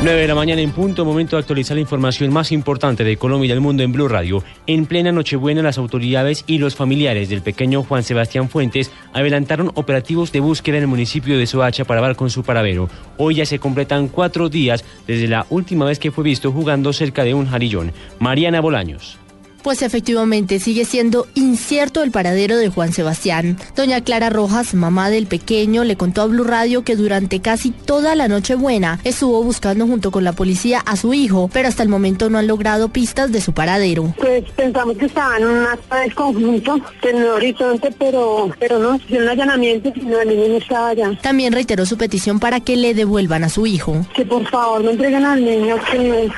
9 de la mañana en punto, momento de actualizar la información más importante de Colombia y del mundo en Blue Radio. En plena Nochebuena, las autoridades y los familiares del pequeño Juan Sebastián Fuentes adelantaron operativos de búsqueda en el municipio de Soacha para dar con su paradero. Hoy ya se completan cuatro días desde la última vez que fue visto jugando cerca de un jarillón. Mariana Bolaños. Pues efectivamente sigue siendo incierto el paradero de Juan Sebastián. Doña Clara Rojas, mamá del pequeño, le contó a Blue Radio que durante casi toda la noche buena estuvo buscando junto con la policía a su hijo, pero hasta el momento no han logrado pistas de su paradero. Pues pensamos que estaba en un acta de conjunto, que no horizonte, pero, pero no, hicieron un allanamiento y no, el niño no estaba allá. También reiteró su petición para que le devuelvan a su hijo. Que por favor no entreguen al niño que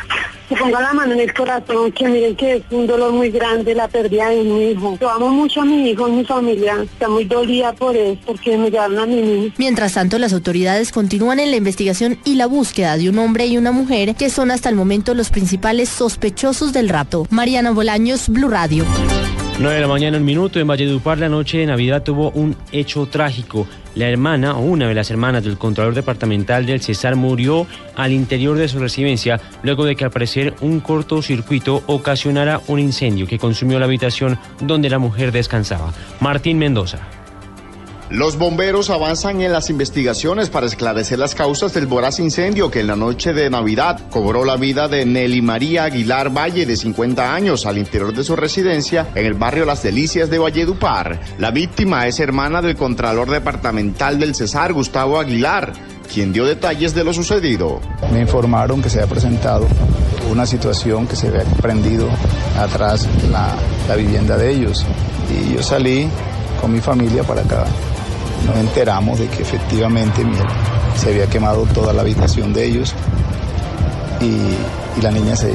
se ponga la mano en el corazón, que miren que es un dolor muy grande la pérdida de mi hijo. Yo amo mucho a mi hijo y mi familia. Está muy dolida por eso, porque me llevaron a mi. Mientras tanto, las autoridades continúan en la investigación y la búsqueda de un hombre y una mujer que son hasta el momento los principales sospechosos del rapto. Mariana Bolaños, Blue Radio. 9 de la mañana, un minuto. En Valledupar, la noche de Navidad tuvo un hecho trágico. La hermana o una de las hermanas del Contralor Departamental del Cesar murió al interior de su residencia luego de que al parecer un cortocircuito ocasionara un incendio que consumió la habitación donde la mujer descansaba. Martín Mendoza. Los bomberos avanzan en las investigaciones para esclarecer las causas del voraz incendio que en la noche de Navidad cobró la vida de Nelly María Aguilar Valle, de 50 años, al interior de su residencia en el barrio Las Delicias de Valledupar. La víctima es hermana del Contralor Departamental del Cesar, Gustavo Aguilar, quien dio detalles de lo sucedido. Me informaron que se había presentado una situación que se había prendido atrás la, la vivienda de ellos y yo salí con mi familia para acá nos enteramos de que efectivamente se había quemado toda la habitación de ellos y, la niña se,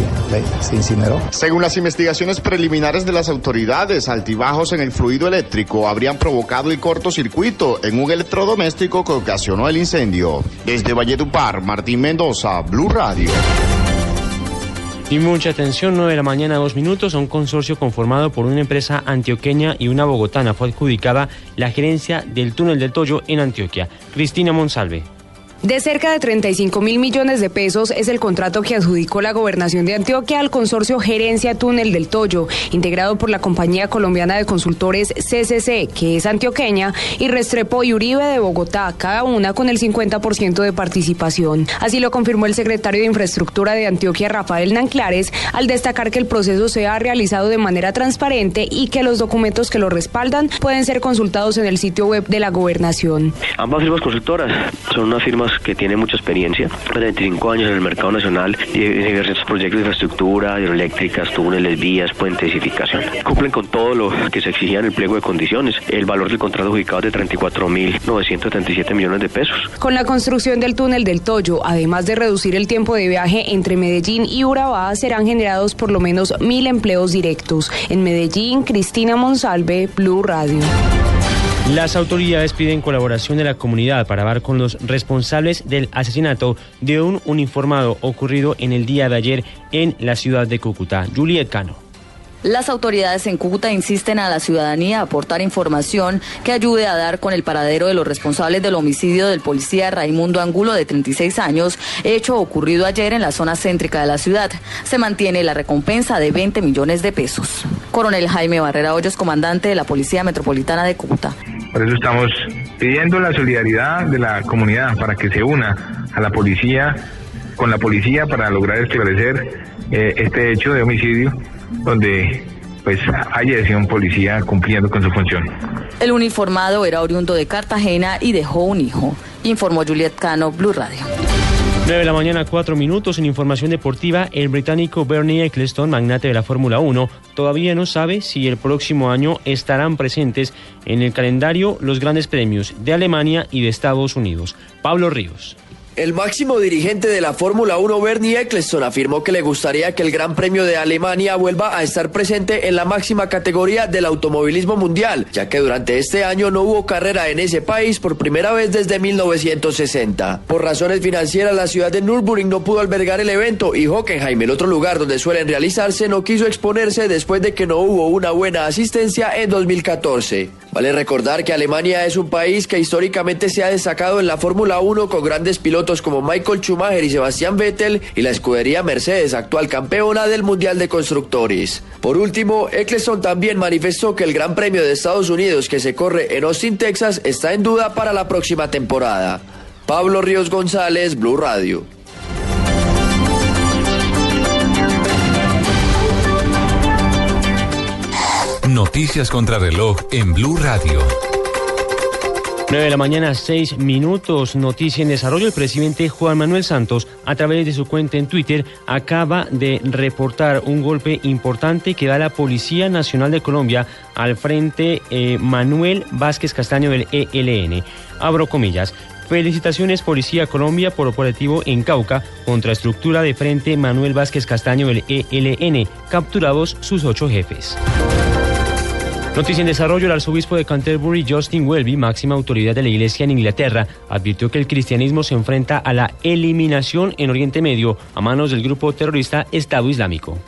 se, incineró. Según las investigaciones preliminares de las autoridades, altibajos en el fluido eléctrico habrían provocado el cortocircuito en un electrodoméstico que ocasionó el incendio. Desde Valledupar, Martín Mendoza, Blue Radio. Y mucha atención, 9 de la mañana, dos minutos. A un consorcio conformado por una empresa antioqueña y una bogotana fue adjudicada la gerencia del túnel del Toyo en Antioquia. Cristina Monsalve. De cerca de 35 mil millones de pesos es el contrato que adjudicó la gobernación de Antioquia al consorcio Gerencia Túnel del Toyo, integrado por la compañía colombiana de consultores CCC, que es antioqueña, y Restrepo y Uribe de Bogotá, cada una con el 50% de participación. Así lo confirmó el secretario de Infraestructura de Antioquia, Rafael Nanclares, al destacar que el proceso se ha realizado de manera transparente y que los documentos que lo respaldan pueden ser consultados en el sitio web de la gobernación. Ambas firmas consultoras son unas que tiene mucha experiencia, 25 años en el mercado nacional, y diversos proyectos de infraestructura, hidroeléctricas, túneles, vías, puentes, edificación. Cumplen con todo lo que se exigía en el pliego de condiciones. El valor del contrato adjudicado es de 34.937 millones de pesos. Con la construcción del túnel del Toyo, además de reducir el tiempo de viaje entre Medellín y Urabá, serán generados por lo menos mil empleos directos. En Medellín, Cristina Monsalve, Blue Radio. Las autoridades piden colaboración de la comunidad para hablar con los responsables del asesinato de un uniformado ocurrido en el día de ayer en la ciudad de Cúcuta. Juliet Cano. Las autoridades en Cúcuta insisten a la ciudadanía a aportar información que ayude a dar con el paradero de los responsables del homicidio del policía Raimundo Angulo de 36 años, hecho ocurrido ayer en la zona céntrica de la ciudad. Se mantiene la recompensa de 20 millones de pesos. Coronel Jaime Barrera Hoyos, comandante de la Policía Metropolitana de Cúcuta. Por eso estamos pidiendo la solidaridad de la comunidad para que se una a la policía, con la policía para lograr esclarecer eh, este hecho de homicidio donde pues haya un policía cumpliendo con su función. El uniformado era oriundo de Cartagena y dejó un hijo, informó Juliet Cano, Blue Radio. 9 de la mañana, 4 minutos. En información deportiva, el británico Bernie Eccleston, magnate de la Fórmula 1, todavía no sabe si el próximo año estarán presentes en el calendario los grandes premios de Alemania y de Estados Unidos. Pablo Ríos. El máximo dirigente de la Fórmula 1, Bernie Eccleston, afirmó que le gustaría que el Gran Premio de Alemania vuelva a estar presente en la máxima categoría del automovilismo mundial, ya que durante este año no hubo carrera en ese país por primera vez desde 1960. Por razones financieras, la ciudad de Nürburgring no pudo albergar el evento y Hockenheim, el otro lugar donde suelen realizarse, no quiso exponerse después de que no hubo una buena asistencia en 2014. Vale recordar que Alemania es un país que históricamente se ha destacado en la Fórmula 1 con grandes pilotos como Michael Schumacher y Sebastián Vettel y la escudería Mercedes, actual campeona del Mundial de Constructores. Por último, Eccleston también manifestó que el Gran Premio de Estados Unidos que se corre en Austin, Texas, está en duda para la próxima temporada. Pablo Ríos González, Blue Radio. Noticias contra reloj en Blue Radio. 9 de la mañana, 6 minutos. Noticia en desarrollo. El presidente Juan Manuel Santos, a través de su cuenta en Twitter, acaba de reportar un golpe importante que da la Policía Nacional de Colombia al frente eh, Manuel Vázquez Castaño del ELN. Abro comillas. Felicitaciones Policía Colombia por operativo en Cauca contra estructura de frente Manuel Vázquez Castaño del ELN. Capturados sus ocho jefes. Noticia en desarrollo, el arzobispo de Canterbury, Justin Welby, máxima autoridad de la Iglesia en Inglaterra, advirtió que el cristianismo se enfrenta a la eliminación en Oriente Medio a manos del grupo terrorista Estado Islámico.